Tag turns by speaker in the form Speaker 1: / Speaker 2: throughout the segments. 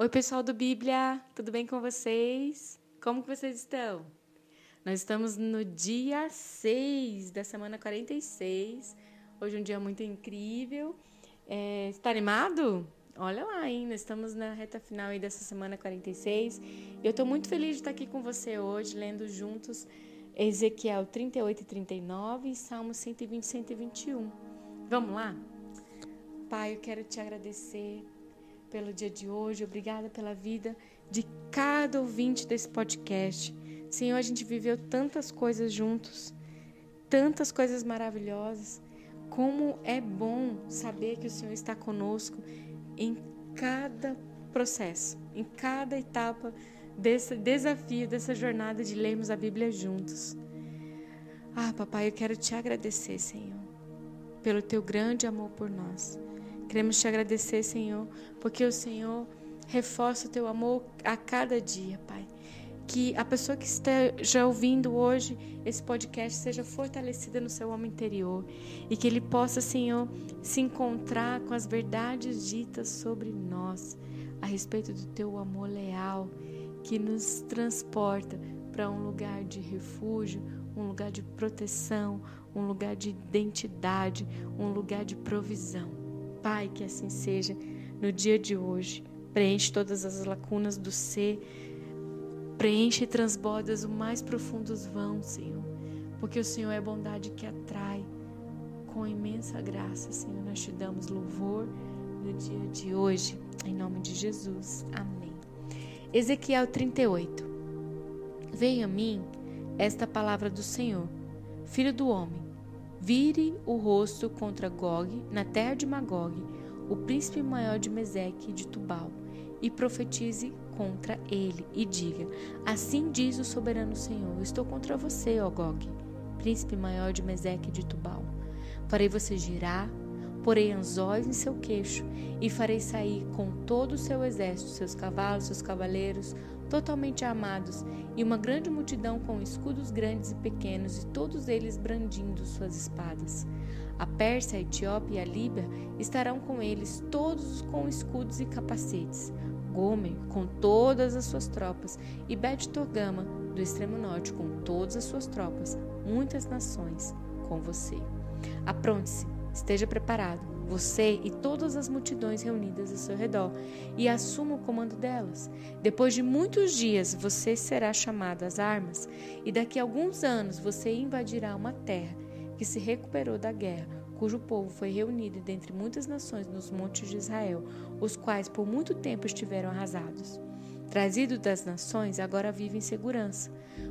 Speaker 1: Oi, pessoal do Bíblia, tudo bem com vocês? Como que vocês estão? Nós estamos no dia 6 da semana 46. Hoje é um dia muito incrível. É, está animado? Olha lá ainda, estamos na reta final aí dessa semana 46. Eu estou muito feliz de estar aqui com você hoje, lendo juntos Ezequiel 38 e 39 e Salmo 120 e 121. Vamos lá? Pai, eu quero te agradecer pelo dia de hoje, obrigada pela vida de cada ouvinte desse podcast. Senhor, a gente viveu tantas coisas juntos, tantas coisas maravilhosas. Como é bom saber que o Senhor está conosco em cada processo, em cada etapa desse desafio, dessa jornada de lermos a Bíblia juntos. Ah, papai, eu quero te agradecer, Senhor, pelo teu grande amor por nós. Queremos te agradecer, Senhor, porque o Senhor reforça o teu amor a cada dia, Pai. Que a pessoa que esteja ouvindo hoje esse podcast seja fortalecida no seu homem interior e que ele possa, Senhor, se encontrar com as verdades ditas sobre nós a respeito do teu amor leal que nos transporta para um lugar de refúgio, um lugar de proteção, um lugar de identidade, um lugar de provisão. Pai, que assim seja no dia de hoje. Preenche todas as lacunas do ser. Preenche e transbordas o mais profundos vão, Senhor. Porque o Senhor é bondade que atrai. Com imensa graça, Senhor, nós te damos louvor no dia de hoje. Em nome de Jesus. Amém. Ezequiel 38. Venha a mim esta palavra do Senhor, filho do homem Vire o rosto contra Gog, na terra de Magog, o príncipe maior de Meseque de Tubal, e profetize contra ele, e diga: Assim diz o soberano Senhor: Estou contra você, ó Gog, príncipe maior de Meseque de Tubal. Farei você girar, porei anzóis em seu queixo, e farei sair com todo o seu exército, seus cavalos, seus cavaleiros, totalmente armados, e uma grande multidão com escudos grandes e pequenos, e todos eles brandindo suas espadas. A Pérsia, a Etiópia e a Líbia estarão com eles, todos com escudos e capacetes. Gomer, com todas as suas tropas, e Bet Togama, do extremo norte, com todas as suas tropas, muitas nações com você. Apronte-se, esteja preparado você e todas as multidões reunidas ao seu redor, e assuma o comando delas. Depois de muitos dias, você será chamado às armas, e daqui a alguns anos você invadirá uma terra que se recuperou da guerra, cujo povo foi reunido dentre muitas nações nos montes de Israel, os quais por muito tempo estiveram arrasados. Trazido das nações, agora vive em segurança.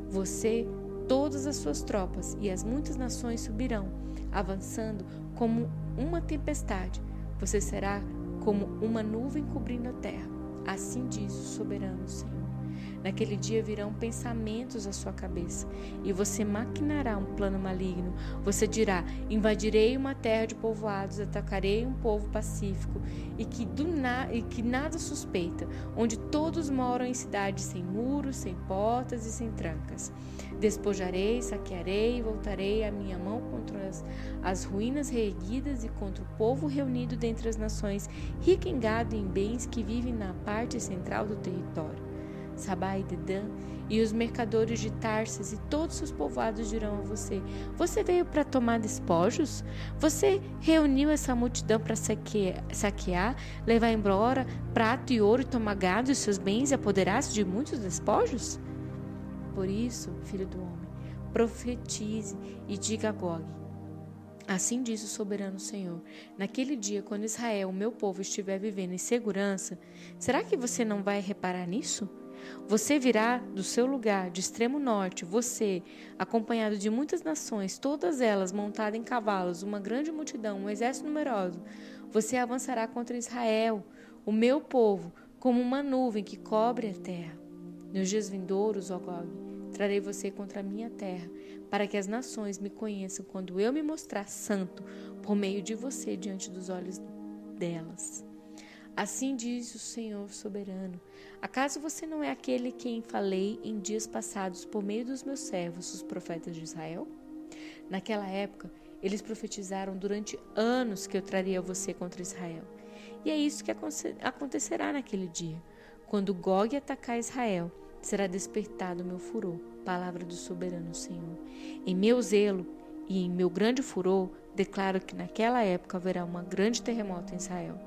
Speaker 1: Você, todas as suas tropas e as muitas nações subirão, avançando como uma tempestade, você será como uma nuvem cobrindo a terra. Assim diz o soberano Senhor. Naquele dia virão pensamentos à sua cabeça, e você maquinará um plano maligno. Você dirá: Invadirei uma terra de povoados, atacarei um povo pacífico e que, do na e que nada suspeita, onde todos moram em cidades sem muros, sem portas e sem trancas. Despojarei, saquearei e voltarei a minha mão contra as, as ruínas reerguidas e contra o povo reunido dentre as nações, rico em gado e em bens que vivem na parte central do território. Sabá e Dedã, e os mercadores de Tarsis e todos os povoados dirão a você: Você veio para tomar despojos? Você reuniu essa multidão para saquear, levar embora prato e ouro e tomar gado e seus bens e apoderar-se de muitos despojos? Por isso, filho do homem, profetize e diga a Gog: Assim diz o soberano Senhor: Naquele dia, quando Israel, o meu povo, estiver vivendo em segurança, será que você não vai reparar nisso? Você virá do seu lugar de extremo norte, você, acompanhado de muitas nações, todas elas montadas em cavalos, uma grande multidão, um exército numeroso. Você avançará contra Israel, o meu povo, como uma nuvem que cobre a terra. Nos dias vindouros, ó Gog, trarei você contra a minha terra, para que as nações me conheçam quando eu me mostrar santo por meio de você diante dos olhos delas. Assim diz o Senhor soberano: Acaso você não é aquele quem falei em dias passados por meio dos meus servos, os profetas de Israel? Naquela época, eles profetizaram durante anos que eu traria você contra Israel. E é isso que acontecerá naquele dia. Quando Gog atacar Israel, será despertado meu furor. Palavra do soberano Senhor. Em meu zelo e em meu grande furor, declaro que naquela época haverá um grande terremoto em Israel.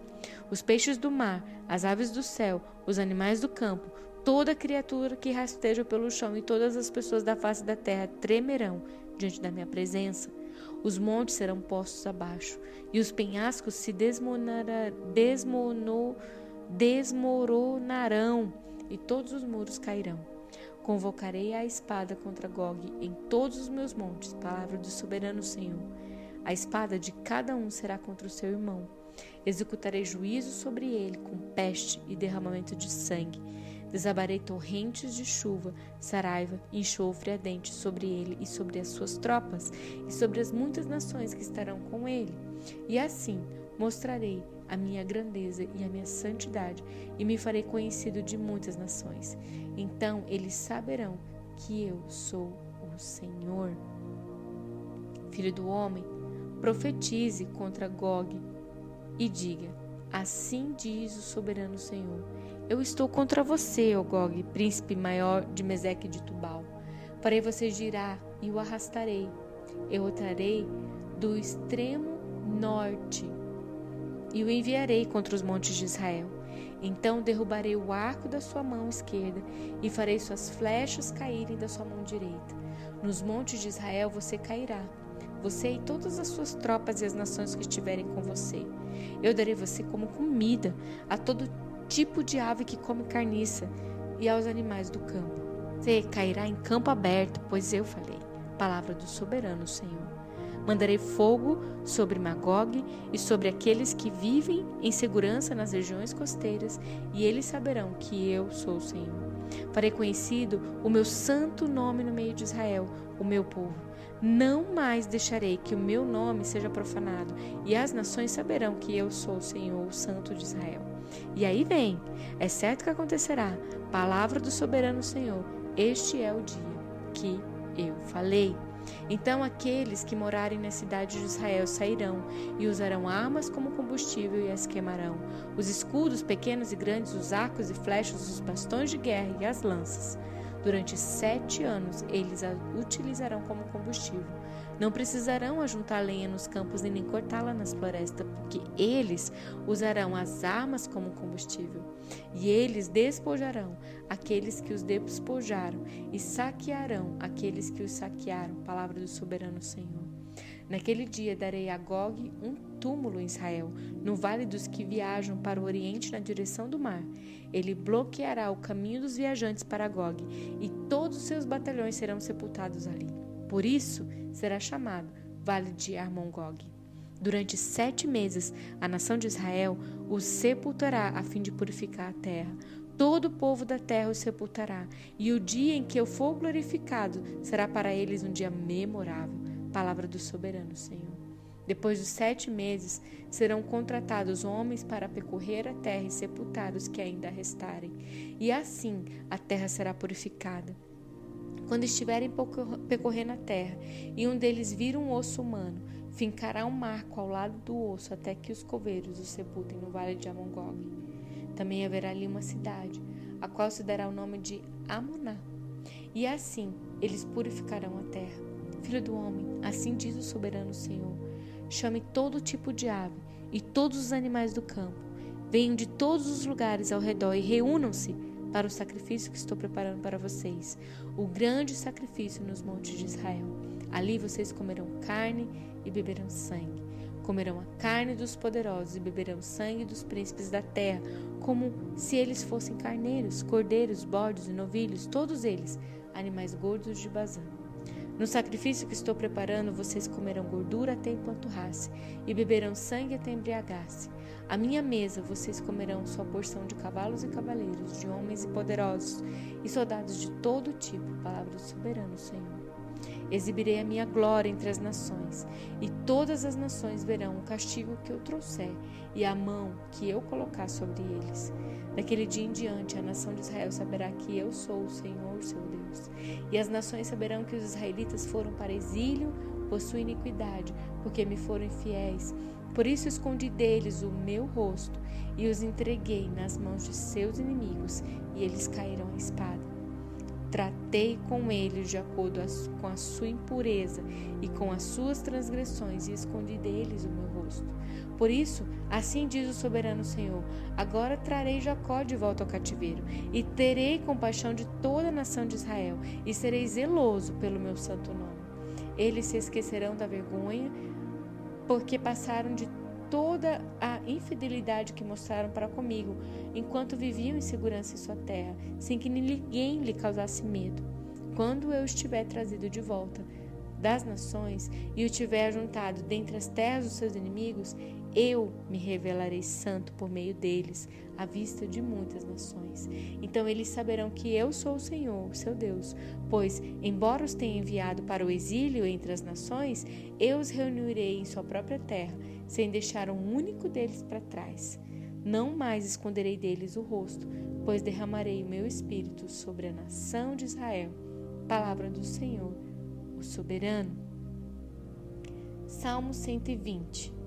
Speaker 1: Os peixes do mar, as aves do céu, os animais do campo, toda criatura que rasteja pelo chão e todas as pessoas da face da terra tremerão diante da minha presença. Os montes serão postos abaixo e os penhascos se desmono, desmoronarão e todos os muros cairão. Convocarei a espada contra Gog em todos os meus montes, palavra do soberano Senhor. A espada de cada um será contra o seu irmão. Executarei juízo sobre ele com peste e derramamento de sangue. Desabarei torrentes de chuva, saraiva e enxofre ardente sobre ele e sobre as suas tropas, e sobre as muitas nações que estarão com ele. E assim mostrarei a minha grandeza e a minha santidade, e me farei conhecido de muitas nações. Então eles saberão que eu sou o Senhor. Filho do homem, profetize contra Gog e diga: Assim diz o soberano Senhor: Eu estou contra você, ó Gog, príncipe maior de Meseque de Tubal. Farei você girar e o arrastarei. Eu o trarei do extremo norte e o enviarei contra os montes de Israel. Então derrubarei o arco da sua mão esquerda e farei suas flechas caírem da sua mão direita. Nos montes de Israel você cairá, você e todas as suas tropas e as nações que estiverem com você. Eu darei você como comida a todo tipo de ave que come carniça e aos animais do campo. Você cairá em campo aberto, pois eu falei. Palavra do soberano Senhor. Mandarei fogo sobre Magog e sobre aqueles que vivem em segurança nas regiões costeiras, e eles saberão que eu sou o Senhor. Farei conhecido o meu santo nome no meio de Israel, o meu povo. Não mais deixarei que o meu nome seja profanado, e as nações saberão que eu sou o Senhor, o Santo de Israel. E aí vem, é certo que acontecerá, palavra do soberano Senhor, este é o dia que eu falei. Então aqueles que morarem na cidade de Israel sairão e usarão armas como combustível e as queimarão. Os escudos pequenos e grandes, os arcos e flechas, os bastões de guerra e as lanças. Durante sete anos eles a utilizarão como combustível. Não precisarão ajuntar lenha nos campos e nem cortá-la nas florestas, porque eles usarão as armas como combustível. E eles despojarão aqueles que os despojaram e saquearão aqueles que os saquearam. Palavra do soberano Senhor. Naquele dia darei a Gog um túmulo em Israel, no vale dos que viajam para o oriente na direção do mar. Ele bloqueará o caminho dos viajantes para Gog, e todos os seus batalhões serão sepultados ali. Por isso será chamado Vale de Armongog. Durante sete meses, a nação de Israel os sepultará a fim de purificar a terra. Todo o povo da terra os sepultará, e o dia em que eu for glorificado será para eles um dia memorável. Palavra do soberano Senhor. Depois dos sete meses, serão contratados homens para percorrer a terra e sepultar os que ainda restarem. E assim a terra será purificada. Quando estiverem percorrendo a terra e um deles vir um osso humano, fincará um marco ao lado do osso até que os coveiros o sepultem no vale de Amongog. Também haverá ali uma cidade, a qual se dará o nome de Amoná. E assim eles purificarão a terra. Filho do homem, assim diz o soberano Senhor: chame todo tipo de ave e todos os animais do campo. Venham de todos os lugares ao redor e reúnam-se para o sacrifício que estou preparando para vocês, o grande sacrifício nos montes de Israel. Ali vocês comerão carne e beberão sangue. Comerão a carne dos poderosos e beberão sangue dos príncipes da terra, como se eles fossem carneiros, cordeiros, bodes e novilhos, todos eles, animais gordos de Bazã. No sacrifício que estou preparando, vocês comerão gordura até empanturrar-se e beberão sangue até embriagar-se. À minha mesa vocês comerão sua porção de cavalos e cavaleiros, de homens e poderosos, e soldados de todo tipo, palavra do soberano Senhor. Exibirei a minha glória entre as nações, e todas as nações verão o castigo que eu trouxer e a mão que eu colocar sobre eles. Daquele dia em diante, a nação de Israel saberá que eu sou o Senhor, seu Deus. E as nações saberão que os israelitas foram para exílio por sua iniquidade, porque me foram infiéis Por isso escondi deles o meu rosto e os entreguei nas mãos de seus inimigos, e eles caíram à espada. Tratei com eles de acordo com a sua impureza e com as suas transgressões, e escondi deles o meu rosto. Por isso, assim diz o soberano Senhor: agora trarei Jacó de volta ao cativeiro, e terei compaixão de toda a nação de Israel, e serei zeloso pelo meu santo nome. Eles se esquecerão da vergonha porque passaram de toda a infidelidade que mostraram para comigo, enquanto viviam em segurança em sua terra, sem que ninguém lhe causasse medo. Quando eu estiver trazido de volta das nações e o tiver juntado dentre as terras dos seus inimigos, eu me revelarei santo por meio deles, à vista de muitas nações. Então eles saberão que eu sou o Senhor, seu Deus, pois, embora os tenha enviado para o exílio entre as nações, eu os reunirei em sua própria terra, sem deixar um único deles para trás. Não mais esconderei deles o rosto, pois derramarei o meu espírito sobre a nação de Israel. Palavra do Senhor, o soberano. Salmo 120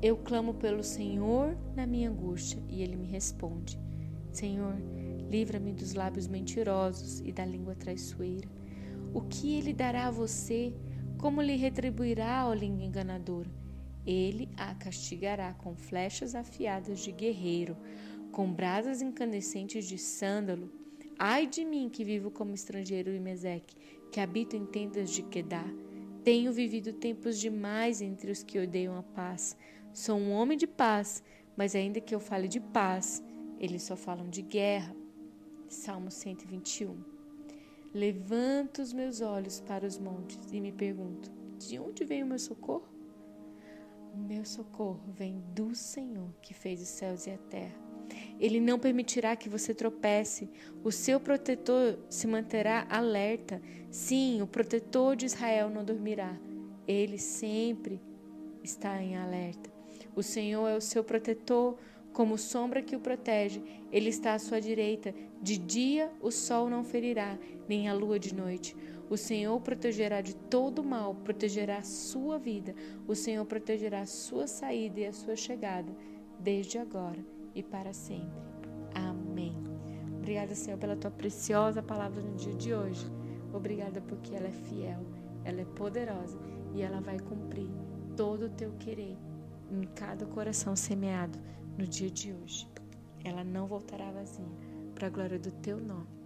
Speaker 1: eu clamo pelo Senhor na minha angústia e ele me responde: Senhor, livra-me dos lábios mentirosos e da língua traiçoeira. O que ele dará a você? Como lhe retribuirá a língua enganadora? Ele a castigará com flechas afiadas de guerreiro, com brasas incandescentes de sândalo. Ai de mim que vivo como estrangeiro em Meseque, que habito em tendas de Quedá. Tenho vivido tempos demais entre os que odeiam a paz. Sou um homem de paz, mas ainda que eu fale de paz, eles só falam de guerra. Salmo 121. Levanto os meus olhos para os montes e me pergunto: de onde vem o meu socorro? O meu socorro vem do Senhor que fez os céus e a terra. Ele não permitirá que você tropece. O seu protetor se manterá alerta. Sim, o protetor de Israel não dormirá. Ele sempre está em alerta. O Senhor é o seu protetor, como sombra que o protege. Ele está à sua direita. De dia o sol não ferirá, nem a lua de noite. O Senhor protegerá de todo mal, protegerá a sua vida. O Senhor protegerá a sua saída e a sua chegada, desde agora e para sempre. Amém. Obrigada, Senhor, pela tua preciosa palavra no dia de hoje. Obrigada porque ela é fiel, ela é poderosa e ela vai cumprir todo o teu querer em cada coração semeado no dia de hoje. Ela não voltará vazia, para a glória do teu nome.